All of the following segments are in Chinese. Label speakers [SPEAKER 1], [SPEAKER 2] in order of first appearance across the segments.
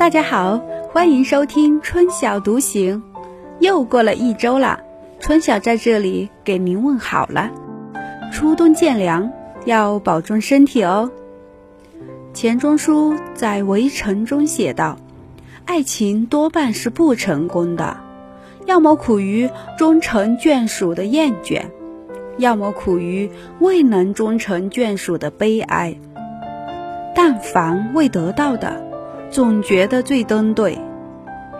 [SPEAKER 1] 大家好，欢迎收听春晓独行。又过了一周了，春晓在这里给您问好了。初冬渐凉，要保重身体哦。钱钟书在《围城》中写道：“爱情多半是不成功的，要么苦于终成眷属的厌倦，要么苦于未能终成眷属的悲哀。但凡未得到的。”总觉得最登对，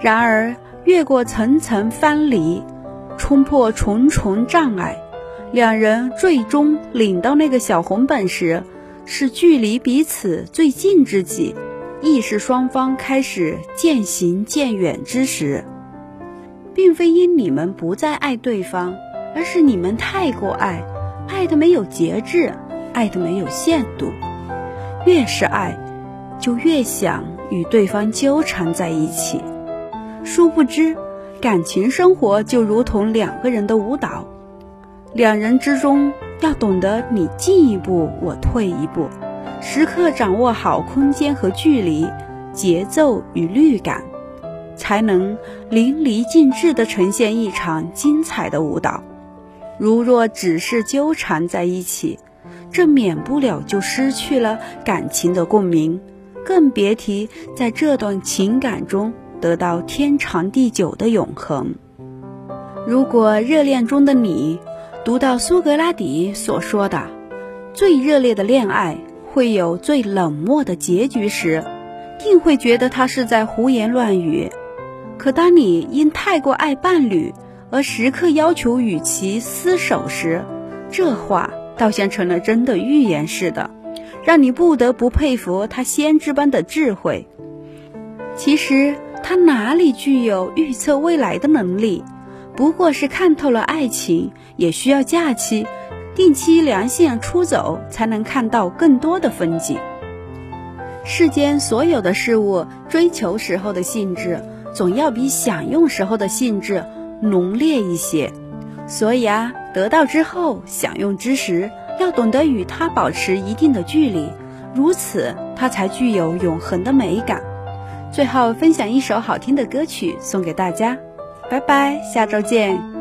[SPEAKER 1] 然而越过层层藩篱，冲破重重障碍，两人最终领到那个小红本时，是距离彼此最近之际，亦是双方开始渐行渐远之时。并非因你们不再爱对方，而是你们太过爱，爱的没有节制，爱的没有限度。越是爱，就越想。与对方纠缠在一起，殊不知，感情生活就如同两个人的舞蹈，两人之中要懂得你进一步，我退一步，时刻掌握好空间和距离、节奏与律感，才能淋漓尽致地呈现一场精彩的舞蹈。如若只是纠缠在一起，这免不了就失去了感情的共鸣。更别提在这段情感中得到天长地久的永恒。如果热恋中的你读到苏格拉底所说的“最热烈的恋爱会有最冷漠的结局”时，定会觉得他是在胡言乱语。可当你因太过爱伴侣而时刻要求与其厮守时，这话倒像成了真的预言似的。让你不得不佩服他先知般的智慧。其实他哪里具有预测未来的能力？不过是看透了爱情也需要假期，定期良性出走，才能看到更多的风景。世间所有的事物，追求时候的性质，总要比享用时候的性质浓烈一些。所以啊，得到之后，享用之时。要懂得与他保持一定的距离，如此他才具有永恒的美感。最后分享一首好听的歌曲送给大家，拜拜，下周见。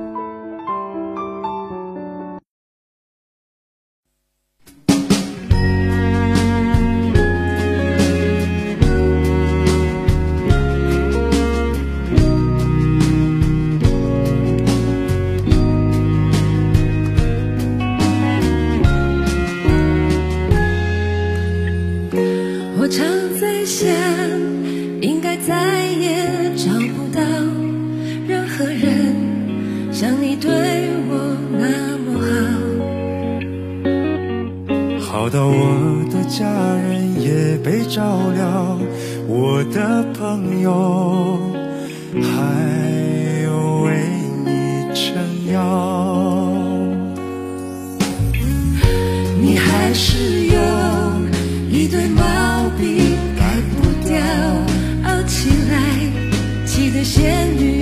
[SPEAKER 2] 对我那么好，好到我的家人也被照料，我的朋友还有为你撑腰，你还是有一堆毛病改不掉，傲起来气得仙女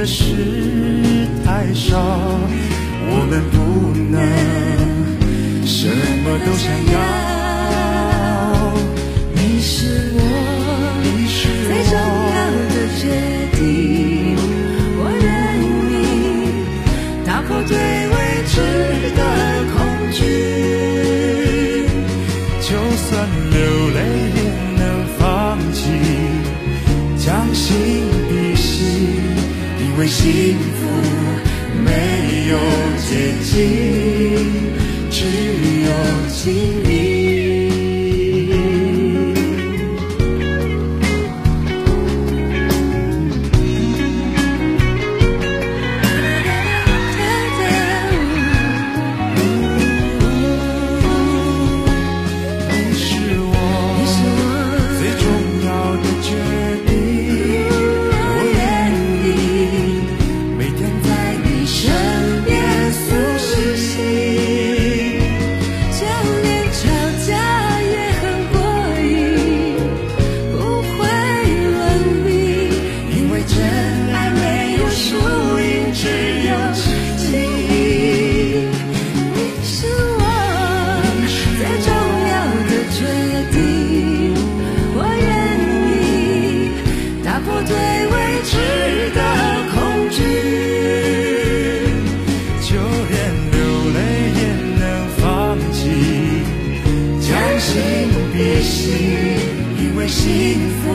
[SPEAKER 2] 的事太少，我们不能什么都想要。幸福没有捷径，只有经历。幸福